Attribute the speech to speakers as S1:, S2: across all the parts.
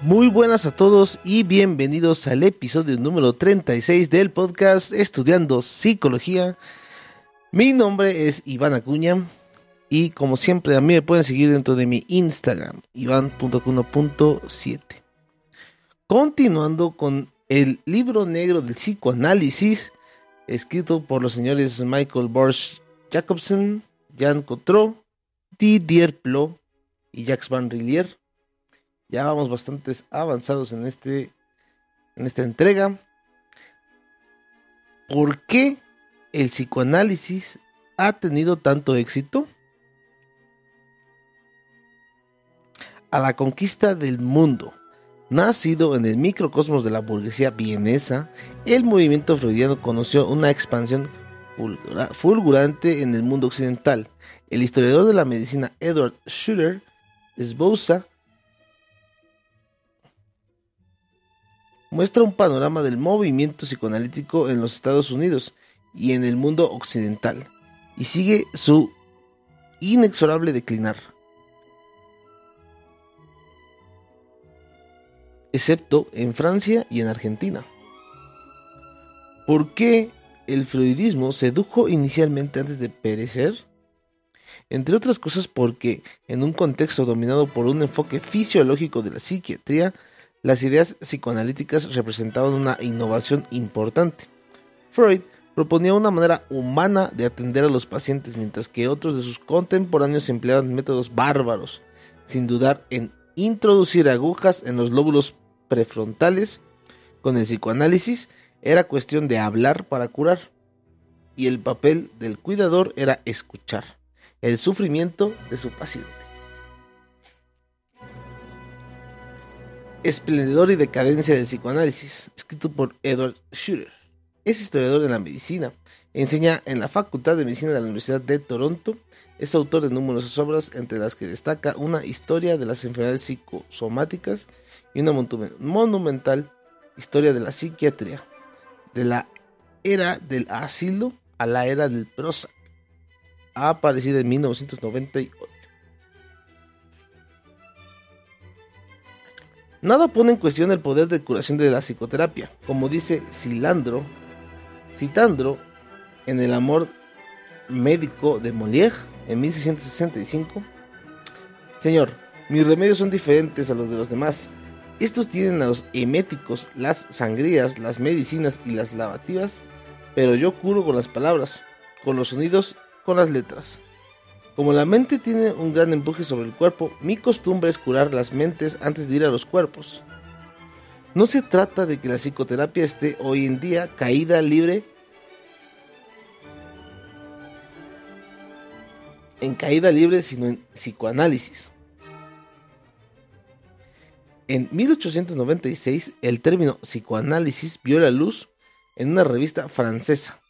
S1: Muy buenas a todos y bienvenidos al episodio número 36 del podcast Estudiando Psicología. Mi nombre es Iván Acuña y como siempre a mí me pueden seguir dentro de mi Instagram, iván.cuno.7. Continuando con el libro negro del psicoanálisis, escrito por los señores Michael Borsch Jacobson, Jan Cotreau, Didier Plot y Jacques Van Rillier ya vamos bastantes avanzados en, este, en esta entrega. ¿Por qué el psicoanálisis ha tenido tanto éxito? A la conquista del mundo. Nacido en el microcosmos de la burguesía vienesa, el movimiento freudiano conoció una expansión fulgurante en el mundo occidental. El historiador de la medicina Edward Schuller esboza muestra un panorama del movimiento psicoanalítico en los Estados Unidos y en el mundo occidental, y sigue su inexorable declinar. excepto en Francia y en Argentina. ¿Por qué el freudismo sedujo inicialmente antes de perecer? Entre otras cosas porque en un contexto dominado por un enfoque fisiológico de la psiquiatría, las ideas psicoanalíticas representaban una innovación importante. Freud proponía una manera humana de atender a los pacientes, mientras que otros de sus contemporáneos empleaban métodos bárbaros, sin dudar en introducir agujas en los lóbulos prefrontales. Con el psicoanálisis era cuestión de hablar para curar, y el papel del cuidador era escuchar el sufrimiento de su paciente. Esplendor y decadencia del psicoanálisis, escrito por Edward Schuller. Es historiador de la medicina, enseña en la Facultad de Medicina de la Universidad de Toronto, es autor de numerosas obras, entre las que destaca una historia de las enfermedades psicosomáticas y una monumental historia de la psiquiatría, de la era del asilo a la era del Prozac. Ha aparecido en 1998. Nada pone en cuestión el poder de curación de la psicoterapia, como dice Silandro, citando en El amor médico de Molière en 1665. Señor, mis remedios son diferentes a los de los demás. Estos tienen a los eméticos, las sangrías, las medicinas y las lavativas, pero yo curo con las palabras, con los sonidos, con las letras. Como la mente tiene un gran empuje sobre el cuerpo, mi costumbre es curar las mentes antes de ir a los cuerpos. No se trata de que la psicoterapia esté hoy en día caída libre en caída libre, sino en psicoanálisis. En 1896, el término psicoanálisis vio la luz en una revista francesa,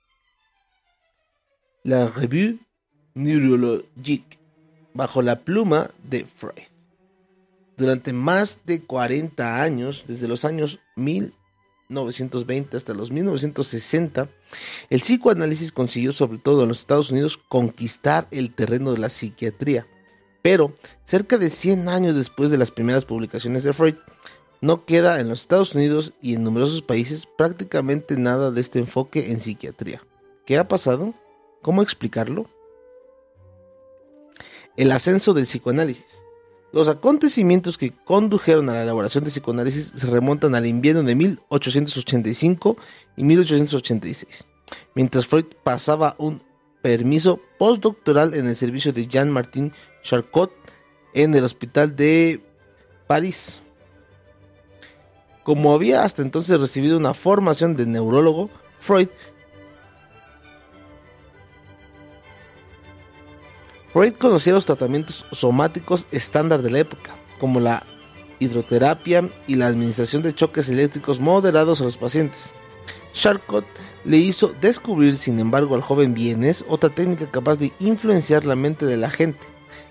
S1: la Revue Neurologique, bajo la pluma de Freud. Durante más de 40 años, desde los años 1920 hasta los 1960, el psicoanálisis consiguió, sobre todo en los Estados Unidos, conquistar el terreno de la psiquiatría. Pero, cerca de 100 años después de las primeras publicaciones de Freud, no queda en los Estados Unidos y en numerosos países prácticamente nada de este enfoque en psiquiatría. ¿Qué ha pasado? ¿Cómo explicarlo? El ascenso del psicoanálisis. Los acontecimientos que condujeron a la elaboración del psicoanálisis se remontan al invierno de 1885 y 1886, mientras Freud pasaba un permiso postdoctoral en el servicio de Jean-Martin Charcot en el hospital de París. Como había hasta entonces recibido una formación de neurólogo, Freud Freud conocía los tratamientos somáticos estándar de la época, como la hidroterapia y la administración de choques eléctricos moderados a los pacientes. Charcot le hizo descubrir, sin embargo, al joven vienés otra técnica capaz de influenciar la mente de la gente,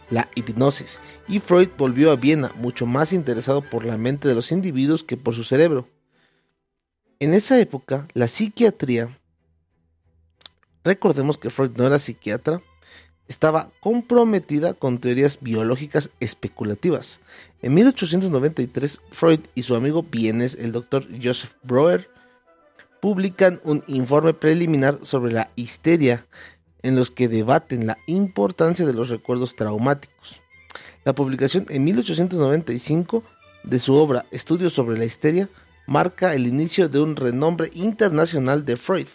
S1: la hipnosis, y Freud volvió a Viena mucho más interesado por la mente de los individuos que por su cerebro. En esa época, la psiquiatría, recordemos que Freud no era psiquiatra, estaba comprometida con teorías biológicas especulativas. En 1893, Freud y su amigo vienes, el doctor Joseph Breuer, publican un informe preliminar sobre la histeria en los que debaten la importancia de los recuerdos traumáticos. La publicación en 1895 de su obra Estudios sobre la histeria marca el inicio de un renombre internacional de Freud.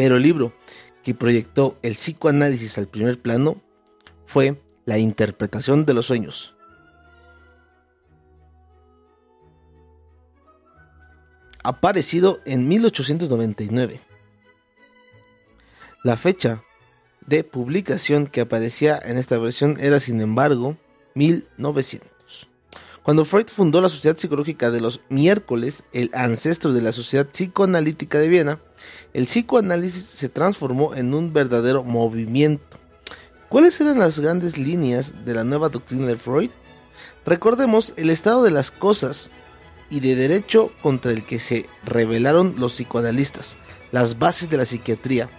S1: Pero el libro que proyectó el psicoanálisis al primer plano fue La interpretación de los sueños. Aparecido en 1899. La fecha de publicación que aparecía en esta versión era, sin embargo, 1900. Cuando Freud fundó la Sociedad Psicológica de los Miércoles, el ancestro de la Sociedad Psicoanalítica de Viena, el psicoanálisis se transformó en un verdadero movimiento. ¿Cuáles eran las grandes líneas de la nueva doctrina de Freud? Recordemos el estado de las cosas y de derecho contra el que se rebelaron los psicoanalistas, las bases de la psiquiatría,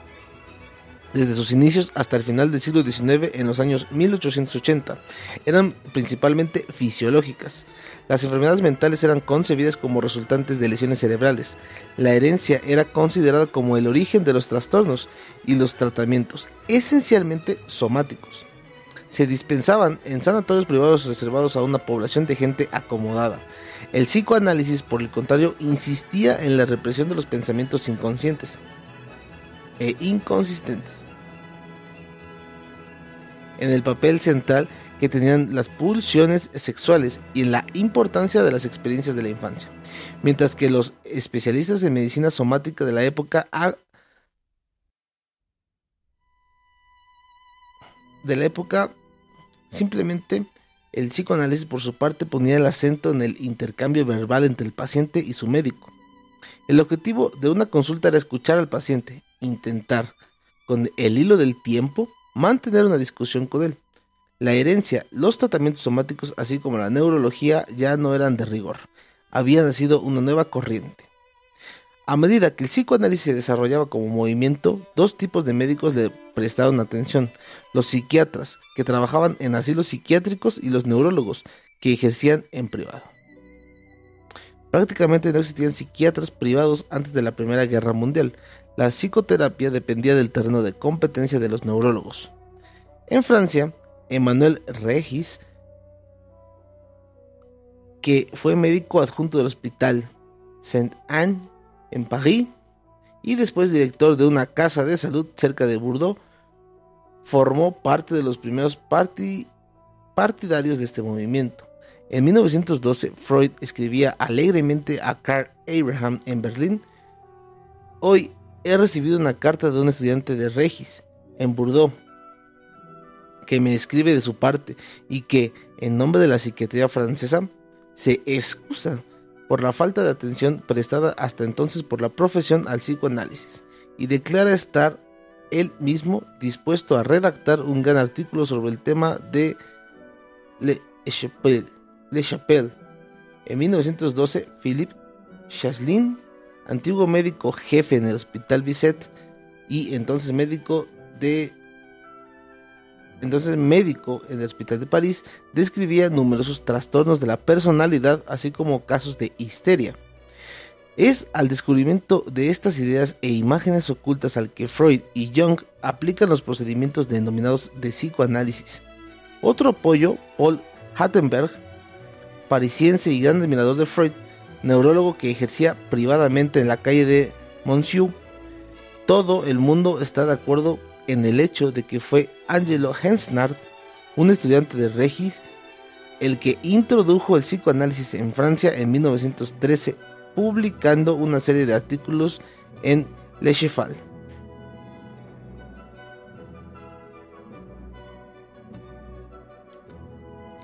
S1: desde sus inicios hasta el final del siglo XIX en los años 1880, eran principalmente fisiológicas. Las enfermedades mentales eran concebidas como resultantes de lesiones cerebrales. La herencia era considerada como el origen de los trastornos y los tratamientos, esencialmente somáticos. Se dispensaban en sanatorios privados reservados a una población de gente acomodada. El psicoanálisis, por el contrario, insistía en la represión de los pensamientos inconscientes e inconsistentes en el papel central que tenían las pulsiones sexuales y en la importancia de las experiencias de la infancia. Mientras que los especialistas en medicina somática de la época de la época simplemente el psicoanálisis por su parte ponía el acento en el intercambio verbal entre el paciente y su médico. El objetivo de una consulta era escuchar al paciente, intentar, con el hilo del tiempo, mantener una discusión con él. La herencia, los tratamientos somáticos, así como la neurología, ya no eran de rigor. Había nacido una nueva corriente. A medida que el psicoanálisis se desarrollaba como movimiento, dos tipos de médicos le prestaron atención. Los psiquiatras, que trabajaban en asilos psiquiátricos, y los neurólogos, que ejercían en privado. Prácticamente no existían psiquiatras privados antes de la Primera Guerra Mundial. La psicoterapia dependía del terreno de competencia de los neurólogos. En Francia, Emmanuel Regis, que fue médico adjunto del hospital Saint-Anne en París y después director de una casa de salud cerca de Bordeaux, formó parte de los primeros partidarios de este movimiento. En 1912, Freud escribía alegremente a Carl Abraham en Berlín, Hoy he recibido una carta de un estudiante de Regis, en Bordeaux, que me escribe de su parte y que, en nombre de la psiquiatría francesa, se excusa por la falta de atención prestada hasta entonces por la profesión al psicoanálisis y declara estar él mismo dispuesto a redactar un gran artículo sobre el tema de Le Chapelle. Le Chapelle. En 1912, Philippe Chaslin, antiguo médico jefe en el Hospital Bisset y entonces médico de entonces médico en el Hospital de París, describía numerosos trastornos de la personalidad, así como casos de histeria. Es al descubrimiento de estas ideas e imágenes ocultas al que Freud y Jung aplican los procedimientos denominados de psicoanálisis. Otro apoyo, Paul Hattenberg, parisiense y gran admirador de Freud, neurólogo que ejercía privadamente en la calle de Monsieux, todo el mundo está de acuerdo en el hecho de que fue Angelo Hensnard, un estudiante de Regis, el que introdujo el psicoanálisis en Francia en 1913, publicando una serie de artículos en Le Cheval.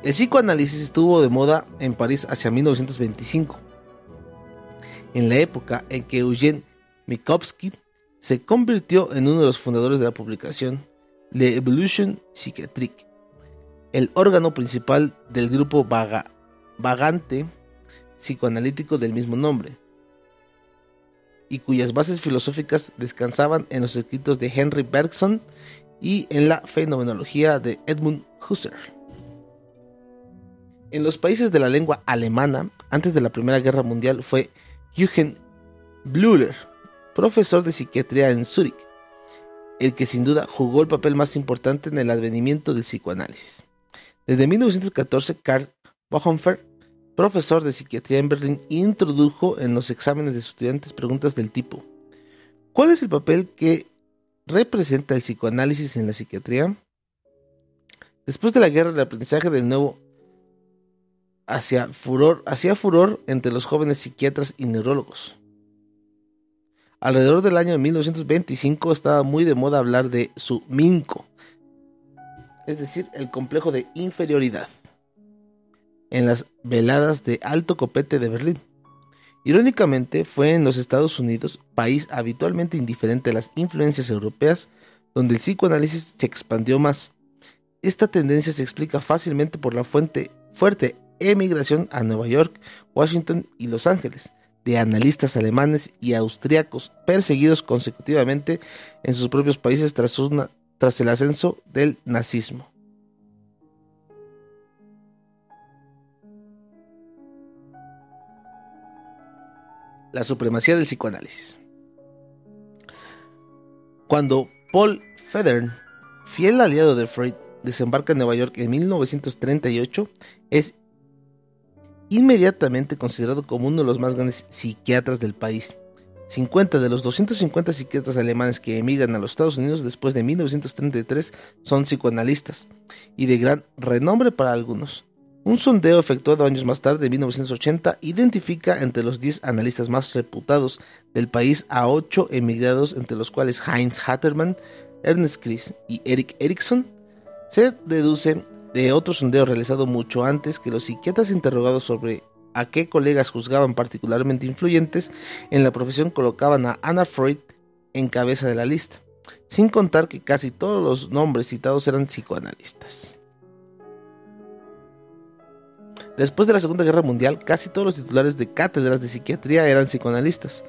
S1: El psicoanálisis estuvo de moda en París hacia 1925, en la época en que Eugène Mikovsky se convirtió en uno de los fundadores de la publicación Le Evolution Psychiatrique, el órgano principal del grupo vagante psicoanalítico del mismo nombre, y cuyas bases filosóficas descansaban en los escritos de Henry Bergson y en la fenomenología de Edmund Husserl. En los países de la lengua alemana, antes de la Primera Guerra Mundial, fue Eugen Blüher, profesor de psiquiatría en Zúrich, el que sin duda jugó el papel más importante en el advenimiento del psicoanálisis. Desde 1914, Karl Bochhofer, profesor de psiquiatría en Berlín, introdujo en los exámenes de estudiantes preguntas del tipo: ¿Cuál es el papel que representa el psicoanálisis en la psiquiatría? Después de la guerra, el aprendizaje del nuevo hacía furor, hacía furor entre los jóvenes psiquiatras y neurólogos. Alrededor del año 1925 estaba muy de moda hablar de su minco, es decir, el complejo de inferioridad, en las veladas de alto copete de Berlín. Irónicamente, fue en los Estados Unidos, país habitualmente indiferente a las influencias europeas, donde el psicoanálisis se expandió más. Esta tendencia se explica fácilmente por la fuente, fuerte emigración a Nueva York, Washington y Los Ángeles, de analistas alemanes y austriacos perseguidos consecutivamente en sus propios países tras, tras el ascenso del nazismo. La supremacía del psicoanálisis. Cuando Paul Federn, fiel aliado de Freud, desembarca en Nueva York en 1938, es inmediatamente considerado como uno de los más grandes psiquiatras del país. 50 de los 250 psiquiatras alemanes que emigran a los Estados Unidos después de 1933 son psicoanalistas y de gran renombre para algunos. Un sondeo efectuado años más tarde, en 1980, identifica entre los 10 analistas más reputados del país a 8 emigrados, entre los cuales Heinz Hattermann, Ernest Chris y Eric Erickson. Se deduce de otro sondeo realizado mucho antes que los psiquiatras interrogados sobre a qué colegas juzgaban particularmente influyentes en la profesión colocaban a Anna Freud en cabeza de la lista, sin contar que casi todos los nombres citados eran psicoanalistas. Después de la Segunda Guerra Mundial, casi todos los titulares de cátedras de psiquiatría eran psicoanalistas.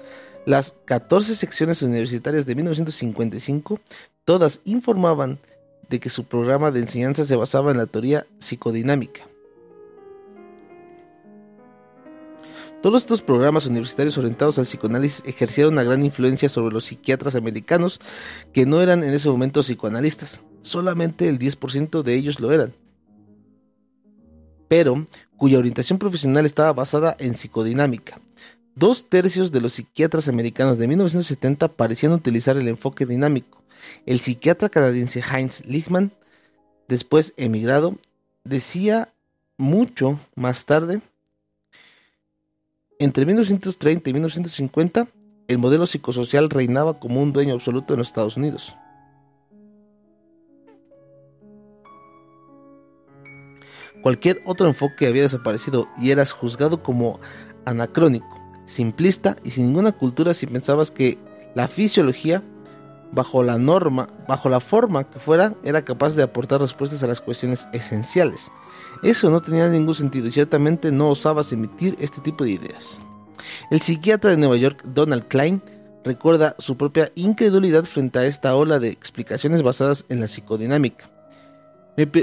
S1: Las 14 secciones universitarias de 1955 todas informaban de que su programa de enseñanza se basaba en la teoría psicodinámica. Todos estos programas universitarios orientados al psicoanálisis ejercieron una gran influencia sobre los psiquiatras americanos que no eran en ese momento psicoanalistas. Solamente el 10% de ellos lo eran. Pero cuya orientación profesional estaba basada en psicodinámica. Dos tercios de los psiquiatras americanos de 1970 parecían utilizar el enfoque dinámico el psiquiatra canadiense Heinz Lichmann, después emigrado, decía mucho más tarde, entre 1930 y 1950, el modelo psicosocial reinaba como un dueño absoluto en los Estados Unidos. Cualquier otro enfoque había desaparecido y eras juzgado como anacrónico, simplista y sin ninguna cultura si pensabas que la fisiología bajo la norma, bajo la forma que fuera, era capaz de aportar respuestas a las cuestiones esenciales. Eso no tenía ningún sentido y ciertamente no osabas emitir este tipo de ideas. El psiquiatra de Nueva York, Donald Klein, recuerda su propia incredulidad frente a esta ola de explicaciones basadas en la psicodinámica.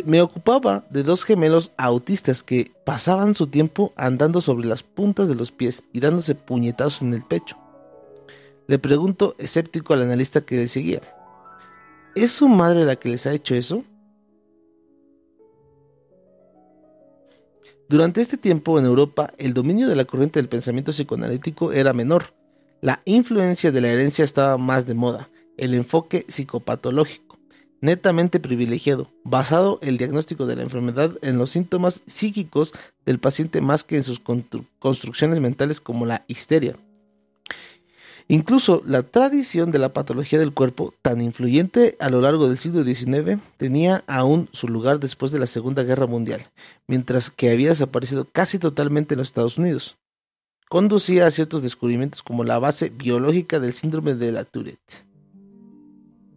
S1: Me, ocupaba de dos gemelos autistas que pasaban su tiempo andando sobre las puntas de los pies y dándose puñetazos en el pecho. Le pregunto, escéptico al analista que le seguía, ¿es su madre la que les ha hecho eso? Durante este tiempo en Europa, el dominio de la corriente del pensamiento psicoanalítico era menor. La influencia de la herencia estaba más de moda, el enfoque psicopatológico netamente privilegiado, basado el diagnóstico de la enfermedad en los síntomas psíquicos del paciente más que en sus construcciones mentales como la histeria. Incluso la tradición de la patología del cuerpo, tan influyente a lo largo del siglo XIX, tenía aún su lugar después de la Segunda Guerra Mundial, mientras que había desaparecido casi totalmente en los Estados Unidos. Conducía a ciertos descubrimientos como la base biológica del síndrome de la Tourette.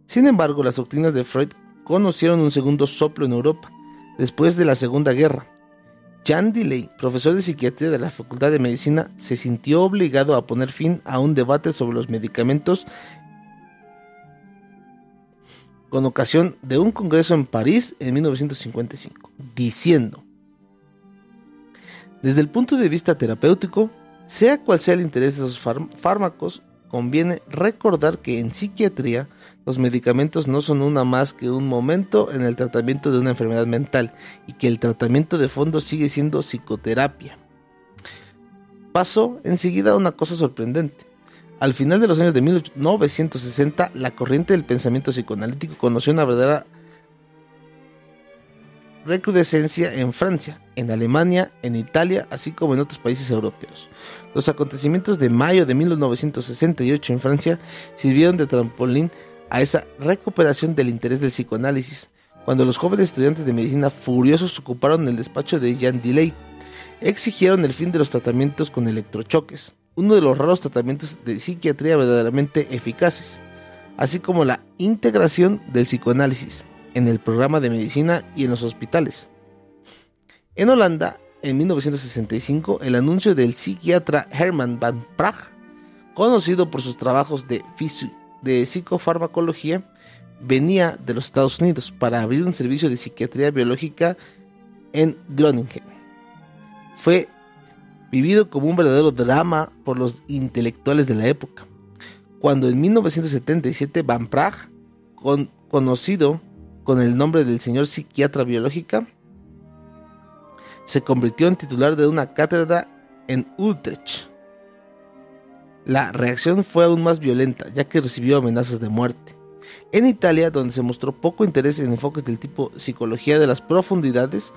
S1: Sin embargo, las doctrinas de Freud conocieron un segundo soplo en Europa, después de la Segunda Guerra. Jan profesor de psiquiatría de la Facultad de Medicina, se sintió obligado a poner fin a un debate sobre los medicamentos con ocasión de un congreso en París en 1955, diciendo, desde el punto de vista terapéutico, sea cual sea el interés de los fármacos, conviene recordar que en psiquiatría los medicamentos no son una más que un momento en el tratamiento de una enfermedad mental y que el tratamiento de fondo sigue siendo psicoterapia. Pasó enseguida una cosa sorprendente. Al final de los años de 1960, la corriente del pensamiento psicoanalítico conoció una verdadera recrudescencia en Francia, en Alemania, en Italia, así como en otros países europeos. Los acontecimientos de mayo de 1968 en Francia sirvieron de trampolín a esa recuperación del interés del psicoanálisis, cuando los jóvenes estudiantes de medicina furiosos ocuparon el despacho de Jean Delay, exigieron el fin de los tratamientos con electrochoques, uno de los raros tratamientos de psiquiatría verdaderamente eficaces, así como la integración del psicoanálisis en el programa de medicina y en los hospitales. En Holanda, en 1965, el anuncio del psiquiatra Herman van Praag, conocido por sus trabajos de de psicofarmacología venía de los Estados Unidos para abrir un servicio de psiquiatría biológica en Groningen. Fue vivido como un verdadero drama por los intelectuales de la época, cuando en 1977 Van Praag, conocido con el nombre del señor psiquiatra biológica, se convirtió en titular de una cátedra en Utrecht la reacción fue aún más violenta, ya que recibió amenazas de muerte. En Italia, donde se mostró poco interés en enfoques del tipo psicología de las profundidades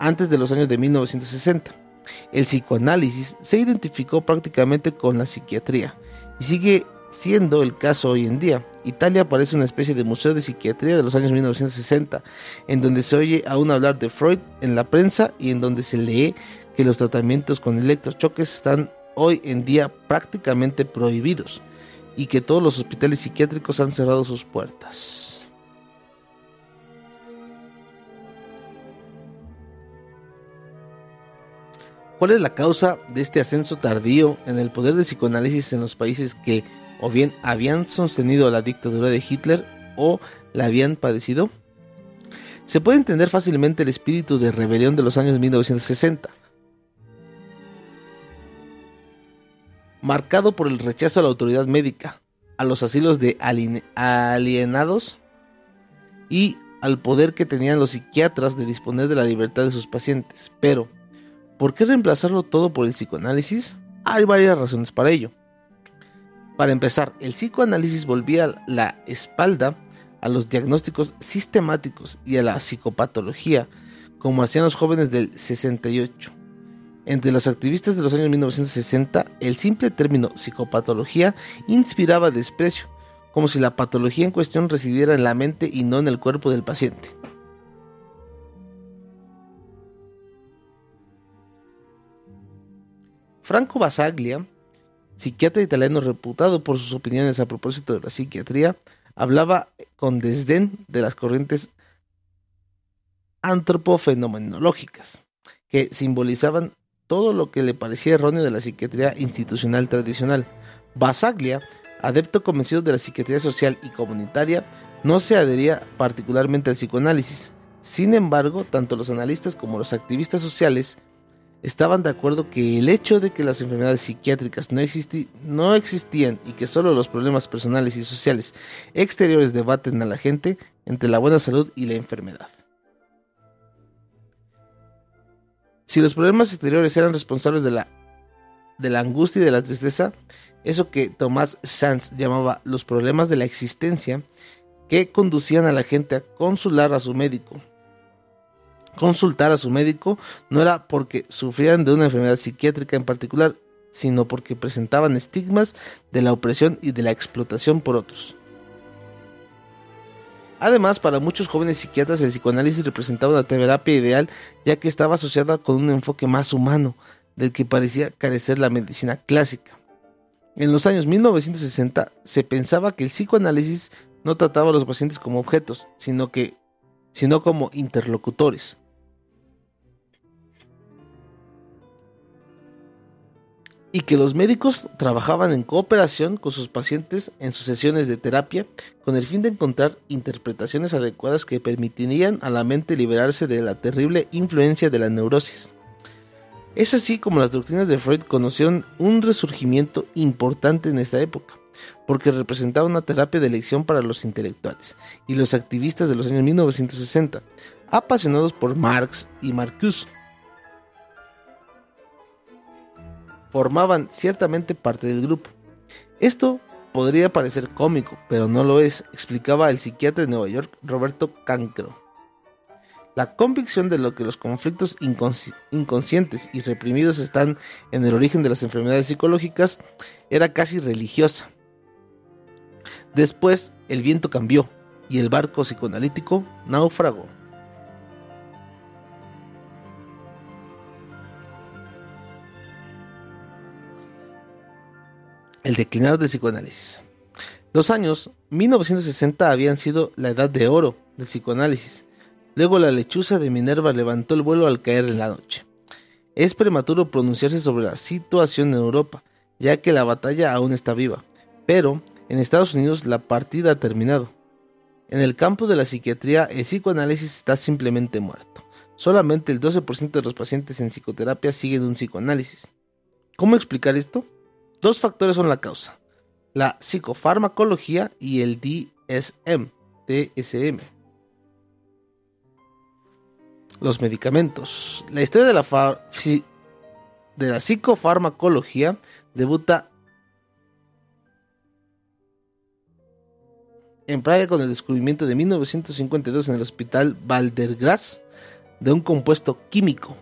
S1: antes de los años de 1960, el psicoanálisis se identificó prácticamente con la psiquiatría y sigue siendo el caso hoy en día. Italia parece una especie de museo de psiquiatría de los años 1960, en donde se oye aún hablar de Freud en la prensa y en donde se lee que los tratamientos con electrochoques están hoy en día prácticamente prohibidos y que todos los hospitales psiquiátricos han cerrado sus puertas. ¿Cuál es la causa de este ascenso tardío en el poder del psicoanálisis en los países que o bien habían sostenido la dictadura de Hitler o la habían padecido? Se puede entender fácilmente el espíritu de rebelión de los años 1960 marcado por el rechazo a la autoridad médica, a los asilos de alienados y al poder que tenían los psiquiatras de disponer de la libertad de sus pacientes. Pero, ¿por qué reemplazarlo todo por el psicoanálisis? Hay varias razones para ello. Para empezar, el psicoanálisis volvía la espalda a los diagnósticos sistemáticos y a la psicopatología, como hacían los jóvenes del 68 entre los activistas de los años 1960, el simple término psicopatología inspiraba desprecio, como si la patología en cuestión residiera en la mente y no en el cuerpo del paciente. Franco Basaglia, psiquiatra italiano reputado por sus opiniones a propósito de la psiquiatría, hablaba con desdén de las corrientes antropofenomenológicas, que simbolizaban todo lo que le parecía erróneo de la psiquiatría institucional tradicional. Basaglia, adepto convencido de la psiquiatría social y comunitaria, no se adhería particularmente al psicoanálisis, Sin embargo, tanto los analistas como los activistas sociales estaban de acuerdo que el hecho de que las enfermedades psiquiátricas no, no existían y que solo los problemas personales y sociales exteriores debaten a la gente entre la buena salud y la enfermedad. Si los problemas exteriores eran responsables de la, de la angustia y de la tristeza, eso que Tomás Sanz llamaba los problemas de la existencia, que conducían a la gente a consular a su médico. Consultar a su médico no era porque sufrían de una enfermedad psiquiátrica en particular, sino porque presentaban estigmas de la opresión y de la explotación por otros. Además, para muchos jóvenes psiquiatras el psicoanálisis representaba una terapia ideal ya que estaba asociada con un enfoque más humano, del que parecía carecer la medicina clásica. En los años 1960 se pensaba que el psicoanálisis no trataba a los pacientes como objetos, sino que sino como interlocutores. Y que los médicos trabajaban en cooperación con sus pacientes en sus sesiones de terapia con el fin de encontrar interpretaciones adecuadas que permitirían a la mente liberarse de la terrible influencia de la neurosis. Es así como las doctrinas de Freud conocieron un resurgimiento importante en esta época, porque representaba una terapia de elección para los intelectuales y los activistas de los años 1960, apasionados por Marx y Marcuse formaban ciertamente parte del grupo. Esto podría parecer cómico, pero no lo es, explicaba el psiquiatra de Nueva York Roberto Cancro. La convicción de lo que los conflictos inconscientes y reprimidos están en el origen de las enfermedades psicológicas era casi religiosa. Después el viento cambió y el barco psicoanalítico naufragó. El declinar del psicoanálisis. Los años 1960 habían sido la edad de oro del psicoanálisis. Luego la lechuza de Minerva levantó el vuelo al caer en la noche. Es prematuro pronunciarse sobre la situación en Europa, ya que la batalla aún está viva, pero en Estados Unidos la partida ha terminado. En el campo de la psiquiatría el psicoanálisis está simplemente muerto. Solamente el 12% de los pacientes en psicoterapia siguen un psicoanálisis. ¿Cómo explicar esto? Dos factores son la causa, la psicofarmacología y el DSM, DSM. Los medicamentos. La historia de la, de la psicofarmacología debuta en Praga con el descubrimiento de 1952 en el hospital Valdergras de un compuesto químico,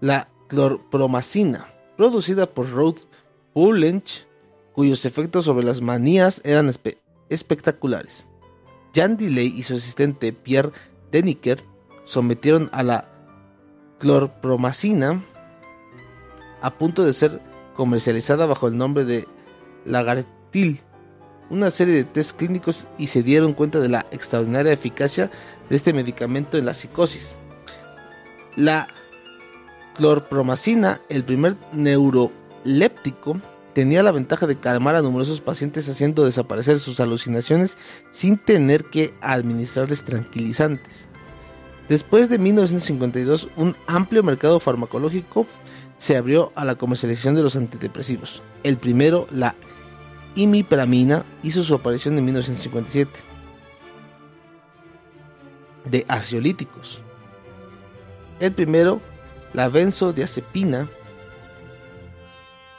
S1: la clorpromacina producida por Ruth Bullench, cuyos efectos sobre las manías eran espectaculares. Jan Delay y su asistente Pierre Deniker sometieron a la clorpromacina a punto de ser comercializada bajo el nombre de Lagartil una serie de test clínicos y se dieron cuenta de la extraordinaria eficacia de este medicamento en la psicosis. La clorpromacina, el primer neuroléptico, tenía la ventaja de calmar a numerosos pacientes haciendo desaparecer sus alucinaciones sin tener que administrarles tranquilizantes. Después de 1952, un amplio mercado farmacológico se abrió a la comercialización de los antidepresivos. El primero, la imipramina, hizo su aparición en 1957. De asiolíticos. El primero, la benzodiazepina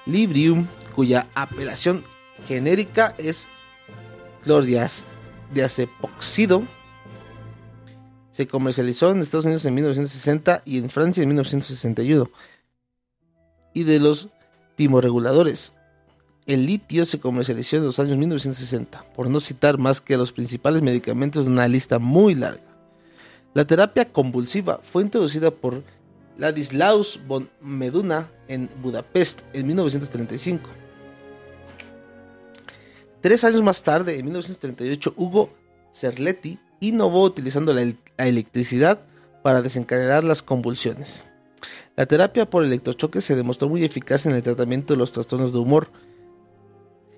S1: Librium, cuya apelación genérica es clordiazepoxido, se comercializó en Estados Unidos en 1960 y en Francia en 1961. Y de los timoreguladores, el litio se comercializó en los años 1960, por no citar más que los principales medicamentos de una lista muy larga. La terapia convulsiva fue introducida por Ladislaus von Meduna en Budapest en 1935. Tres años más tarde, en 1938, Hugo Cerletti innovó utilizando la, electricidad para desencadenar las convulsiones. La terapia por electrochoque se demostró muy eficaz en el tratamiento de los trastornos de humor.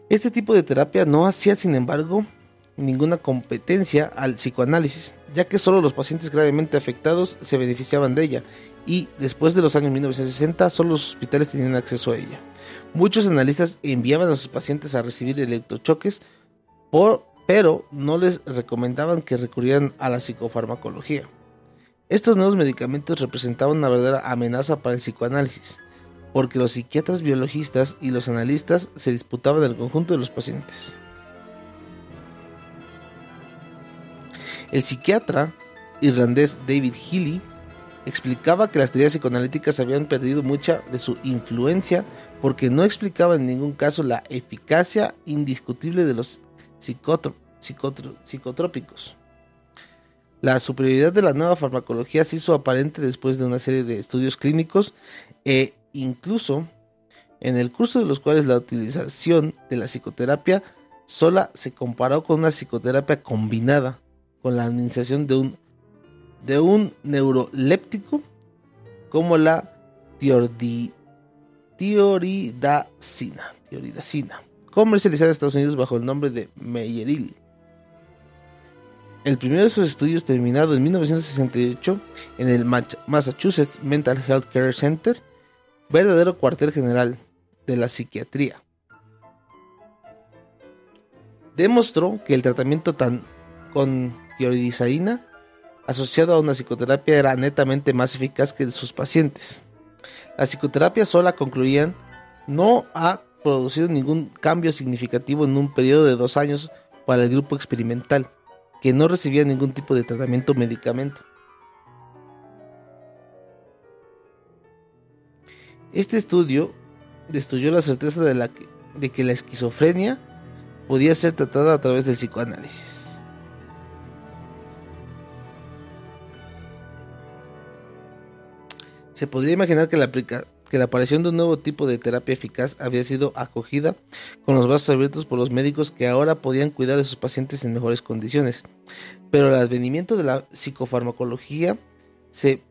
S1: Este tipo de terapia no hacía, sin embargo, ninguna competencia al psicoanálisis, ya que solo los pacientes gravemente afectados se beneficiaban de ella, y después de los años 1960 solo los hospitales tenían acceso a ella. Muchos analistas enviaban a sus pacientes a recibir electrochoques, pero no les recomendaban que recurrieran a la psicofarmacología. Estos nuevos medicamentos representaban una verdadera amenaza para el psicoanálisis, porque los psiquiatras biologistas y los analistas se disputaban el conjunto de los pacientes. El psiquiatra irlandés David Healy explicaba que las teorías psicoanalíticas habían perdido mucha de su influencia porque no explicaban en ningún caso la eficacia indiscutible de los psicotrópicos. La superioridad de la nueva farmacología se hizo aparente después de una serie de estudios clínicos e incluso en el curso de los cuales la utilización de la psicoterapia sola se comparó con una psicoterapia combinada con la administración de un, de un neuroléptico como la tioridacina, comercializada en Estados Unidos bajo el nombre de Meyeril. El primero de sus estudios, terminado en 1968 en el Massachusetts Mental Health Care Center, verdadero cuartel general de la psiquiatría, demostró que el tratamiento tan con tioridizaína asociado a una psicoterapia era netamente más eficaz que sus pacientes. La psicoterapia sola, concluían, no ha producido ningún cambio significativo en un periodo de dos años para el grupo experimental que no recibía ningún tipo de tratamiento o medicamento. Este estudio destruyó la certeza de, la que, de que la esquizofrenia podía ser tratada a través del psicoanálisis. Se podría imaginar que la, aparición de un nuevo tipo de terapia eficaz había sido acogida con los brazos abiertos por los médicos que ahora podían cuidar de sus pacientes en mejores condiciones. Pero el advenimiento de la psicofarmacología se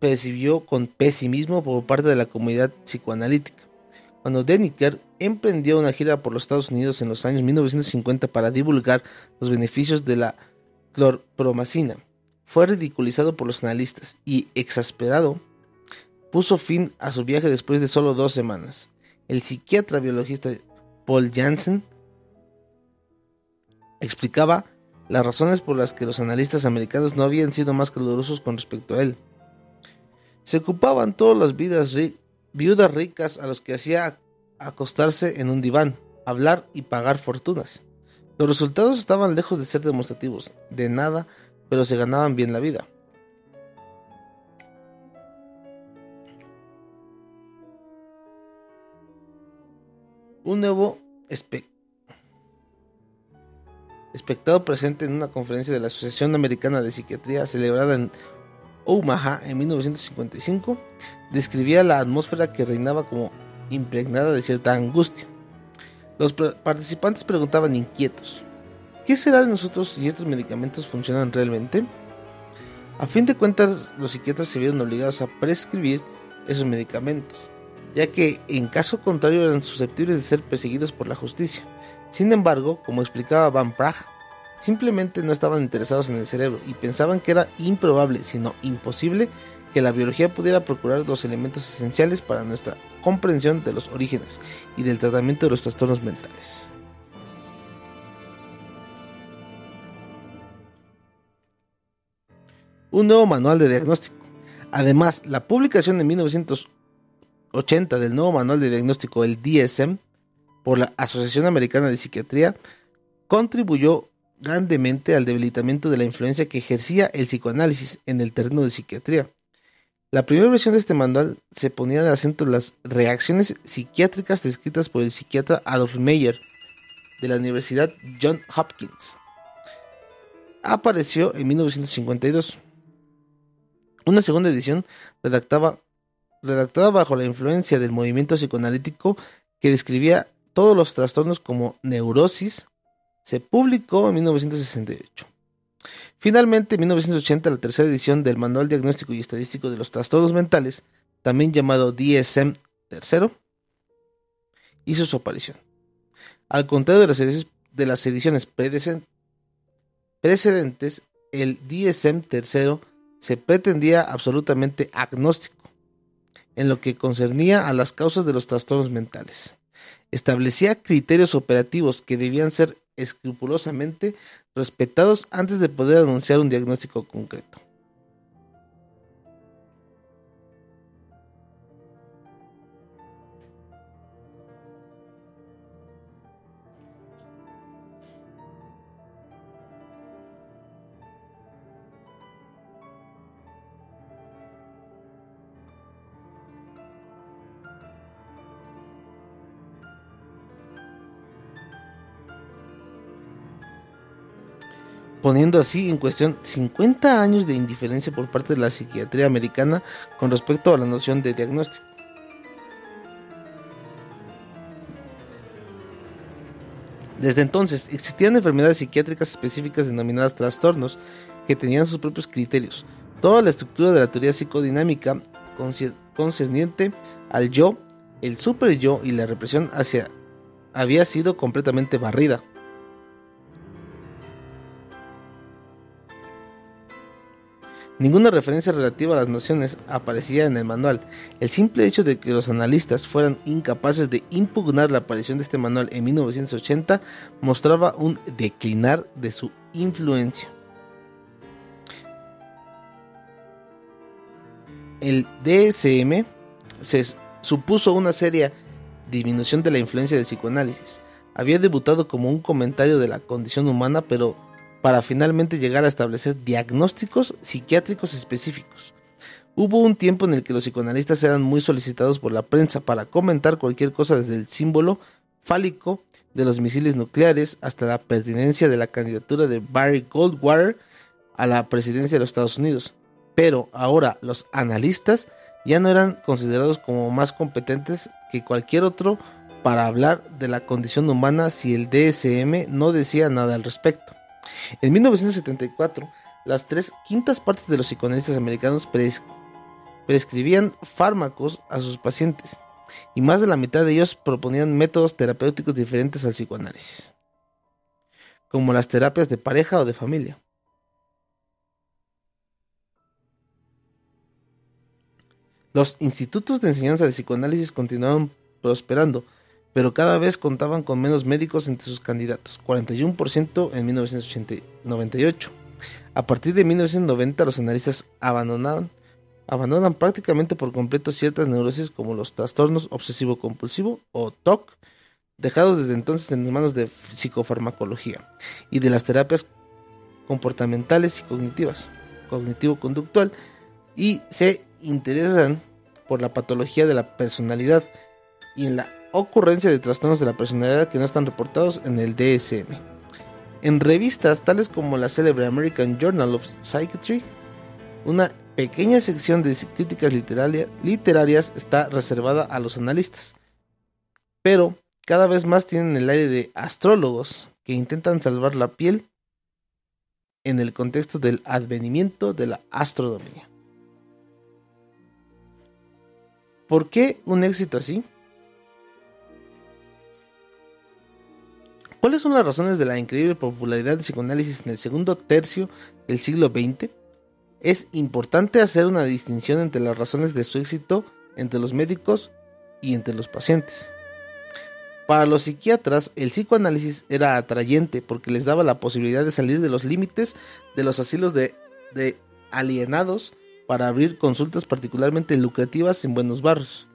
S1: percibió con pesimismo por parte de la comunidad psicoanalítica. Cuando Deniker emprendió una gira por los Estados Unidos en los años 1950 para divulgar los beneficios de la clorpromacina, fue ridiculizado por los analistas y exasperado puso fin a su viaje después de solo dos semanas. El psiquiatra biologista Paul Janssen explicaba las razones por las que los analistas americanos no habían sido más calurosos con respecto a él. Se ocupaban todas las vidas viudas ricas a los que hacía acostarse en un diván, hablar y pagar fortunas. Los resultados estaban lejos de ser demostrativos, de nada, pero se ganaban bien la vida. Un nuevo espectado presente en una conferencia de la Asociación Americana de Psiquiatría celebrada en Omaha en 1955, describía la atmósfera que reinaba como impregnada de cierta angustia. Los participantes preguntaban inquietos, ¿qué será de nosotros si estos medicamentos funcionan realmente? A fin de cuentas, los psiquiatras se vieron obligados a prescribir esos medicamentos ya que en caso contrario eran susceptibles de ser perseguidos por la justicia. Sin embargo, como explicaba Van Praag, simplemente no estaban interesados en el cerebro y pensaban que era improbable, sino imposible, que la biología pudiera procurar los elementos esenciales para nuestra comprensión de los orígenes y del tratamiento de los trastornos mentales. Un nuevo manual de diagnóstico. Además, la publicación de 1900 80 del nuevo manual de diagnóstico, el DSM, por la Asociación Americana de Psiquiatría, contribuyó grandemente al debilitamiento de la influencia que ejercía el psicoanálisis en el terreno de psiquiatría. La primera versión de este manual se ponía de acento en las reacciones psiquiátricas descritas por el psiquiatra Adolf Meyer de la Universidad John Hopkins. Apareció en 1952. Una segunda edición redactaba redactada bajo la influencia del movimiento psicoanalítico que describía todos los trastornos como neurosis, se publicó en 1968. Finalmente, en 1980, la tercera edición del Manual Diagnóstico y Estadístico de los Trastornos Mentales, también llamado DSM III, hizo su aparición. Al contrario de las ediciones, precedentes, el DSM-III se pretendía absolutamente agnóstico en lo que concernía a las causas de los trastornos mentales. Establecía criterios operativos que debían ser escrupulosamente respetados antes de poder anunciar un diagnóstico concreto. Poniendo así en cuestión 50 años de indiferencia por parte de la psiquiatría americana con respecto a la noción de diagnóstico. Desde entonces existían enfermedades psiquiátricas específicas denominadas trastornos que tenían sus propios criterios. Toda la estructura de la teoría psicodinámica concerniente al yo, el super yo y la represión hacia había sido completamente barrida. Ninguna referencia relativa a las nociones aparecía en el manual. El simple hecho de que los analistas fueran incapaces de impugnar la aparición de este manual en 1980 mostraba un declinar de su influencia. El DSM se supuso una seria disminución de la influencia del psicoanálisis. Había debutado como un comentario de la condición humana, pero para finalmente llegar a establecer diagnósticos psiquiátricos específicos. Hubo un tiempo en el que los psicoanalistas eran muy solicitados por la prensa para comentar cualquier cosa desde el símbolo fálico de los misiles nucleares hasta la pertinencia de la candidatura de Barry Goldwater a la presidencia de los Estados Unidos. Pero ahora los analistas ya no eran considerados como más competentes que cualquier otro para hablar de la condición humana si el DSM no decía nada al respecto. En 1974, las tres quintas partes de los psicoanalistas americanos prescribían fármacos a sus pacientes, y más de la mitad de ellos proponían métodos terapéuticos diferentes al psicoanálisis, como las terapias de pareja o de familia. Los institutos de enseñanza de psicoanálisis continuaron prosperando, pero cada vez contaban con menos médicos entre sus candidatos, 41% en 1998. A partir de 1990 los analistas abandonaron, abandonan prácticamente por completo ciertas neurosis como los trastornos obsesivo-compulsivo o TOC, dejados desde entonces en manos de psicofarmacología y de las terapias comportamentales y cognitivas, cognitivo-conductual, y se interesan por la patología de la personalidad y en la ocurrencia de trastornos de la personalidad que no están reportados en el DSM. En revistas tales como la célebre American Journal of Psychiatry, una pequeña sección de críticas literarias está reservada a los analistas, pero cada vez más tienen el aire de astrólogos que intentan salvar la piel en el contexto del advenimiento de la astronomía. ¿Por qué un éxito así? ¿Cuáles son las razones de la increíble popularidad del psicoanálisis en el segundo tercio del siglo XX? Es importante hacer una distinción entre las razones de su éxito entre los médicos y entre los pacientes. Para los psiquiatras, el psicoanálisis era atrayente porque les daba la posibilidad de salir de los límites de los asilos de, de alienados para abrir consultas particularmente lucrativas en buenos barrios.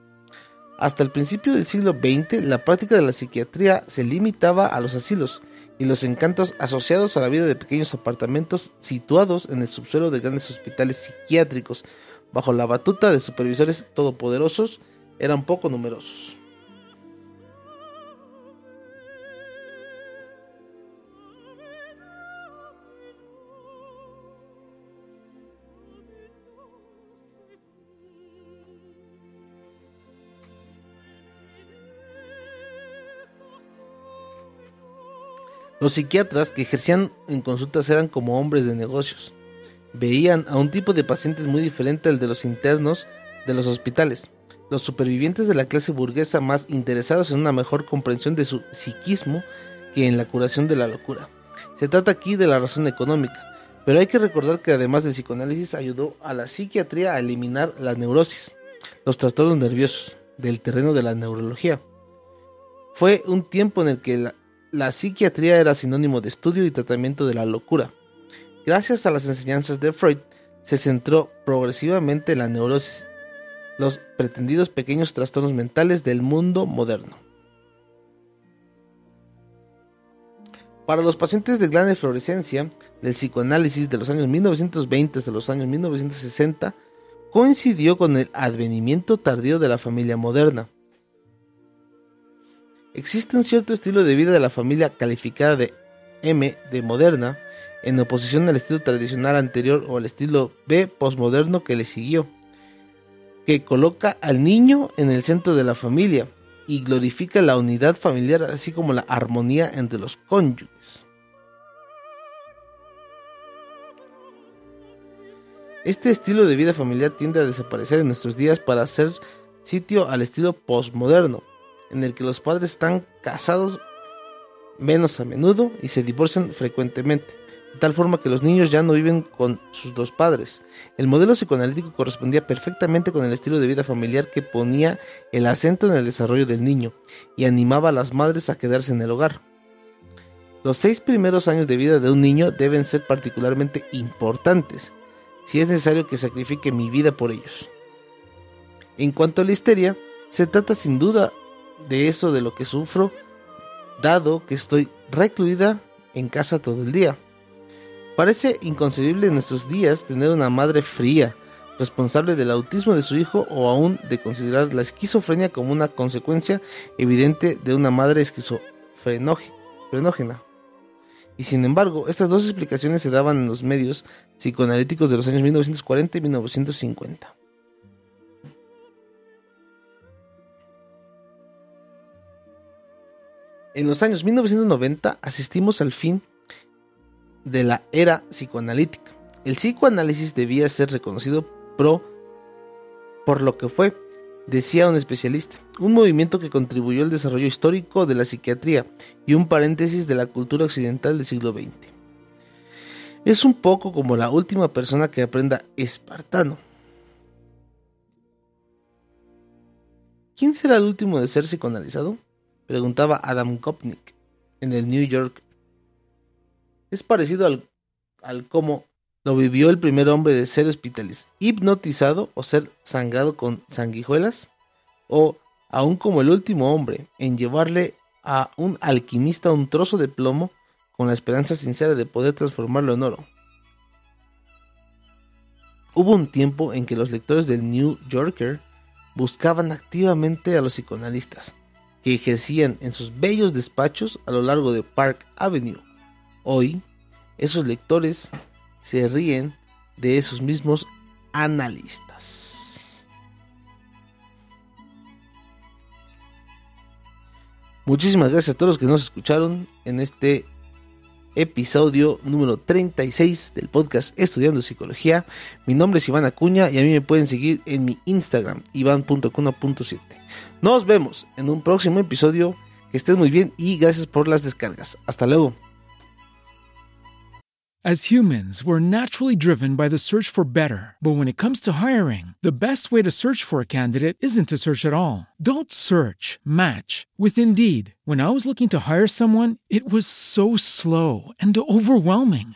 S1: Hasta el principio del siglo XX, la práctica de la psiquiatría se limitaba a los asilos y los encantos asociados a la vida de pequeños apartamentos situados en el subsuelo de grandes hospitales psiquiátricos, bajo la batuta de supervisores todopoderosos, eran poco numerosos. Los psiquiatras que ejercían en consultas eran como hombres de negocios. Veían a un tipo de pacientes muy diferente al de los internos de los hospitales, los supervivientes de la clase burguesa más interesados en una mejor comprensión de su psiquismo que en la curación de la locura. Se trata aquí de la razón económica, pero hay que recordar que además del psicoanálisis ayudó a la psiquiatría a eliminar la neurosis, los trastornos nerviosos, del terreno de la neurología. Fue un tiempo en el que la, la psiquiatría era sinónimo de estudio y tratamiento de la locura. Gracias a las enseñanzas de Freud, se centró progresivamente en la neurosis, los pretendidos pequeños trastornos mentales del mundo moderno. Para los pacientes de gran eflorescencia del psicoanálisis de los años 1920 a los años 1960, coincidió con el advenimiento tardío de la familia moderna. Existe un cierto estilo de vida de la familia calificada de M de moderna, en oposición al estilo tradicional anterior o al estilo B postmoderno que le siguió, que coloca al niño en el centro de la familia y glorifica la unidad familiar así como la armonía entre los cónyuges. Este estilo de vida familiar tiende a desaparecer en nuestros días para hacer sitio al estilo postmoderno, en el que los padres están casados menos a menudo y se divorcian frecuentemente de tal forma que los niños ya no viven con sus dos padres. El modelo psicoanalítico correspondía perfectamente con el estilo de vida familiar que ponía el acento en el desarrollo del niño y animaba a las madres a quedarse en el hogar. Los seis primeros años de vida de un niño deben ser particularmente importantes, si es necesario que sacrifique mi vida por ellos. En cuanto a la histeria, se trata sin duda de eso de lo que sufro, dado que estoy recluida en casa todo el día. Parece inconcebible en nuestros días tener una madre fría, responsable del autismo de su hijo o aún de considerar la esquizofrenia como una consecuencia evidente de una madre esquizofrenógena. Y sin embargo, estas dos explicaciones se daban en los medios psicoanalíticos de los años 1940 y 1950. En los años 1990 asistimos al fin de la era psicoanalítica. El psicoanálisis debía ser reconocido pro por lo que fue, decía un especialista, un movimiento que contribuyó al desarrollo histórico de la psiquiatría y un paréntesis de la cultura occidental del siglo XX. Es un poco como la última persona que aprenda espartano. ¿Quién será el último de ser psicoanalizado? Preguntaba Adam Kopnik en el New York es parecido al, al cómo lo vivió el primer hombre de ser hospitalizado, hipnotizado o ser sangrado con sanguijuelas, o aún como el último hombre en llevarle a un alquimista un trozo de plomo con la esperanza sincera de poder transformarlo en oro. Hubo un tiempo en que los lectores del New Yorker buscaban activamente a los psicoanalistas, que ejercían en sus bellos despachos a lo largo de Park Avenue Hoy, esos lectores se ríen de esos mismos analistas. Muchísimas gracias a todos los que nos escucharon en este episodio número 36 del podcast Estudiando Psicología. Mi nombre es Iván Acuña y a mí me pueden seguir en mi Instagram, iván.cuna.7. Nos vemos en un próximo episodio. Que estén muy bien y gracias por las descargas. Hasta luego.
S2: As humans, we're naturally driven by the search for better. But when it comes to hiring, the best way to search for a candidate isn't to search at all. Don't search, match with Indeed. When I was looking to hire someone, it was so slow and overwhelming.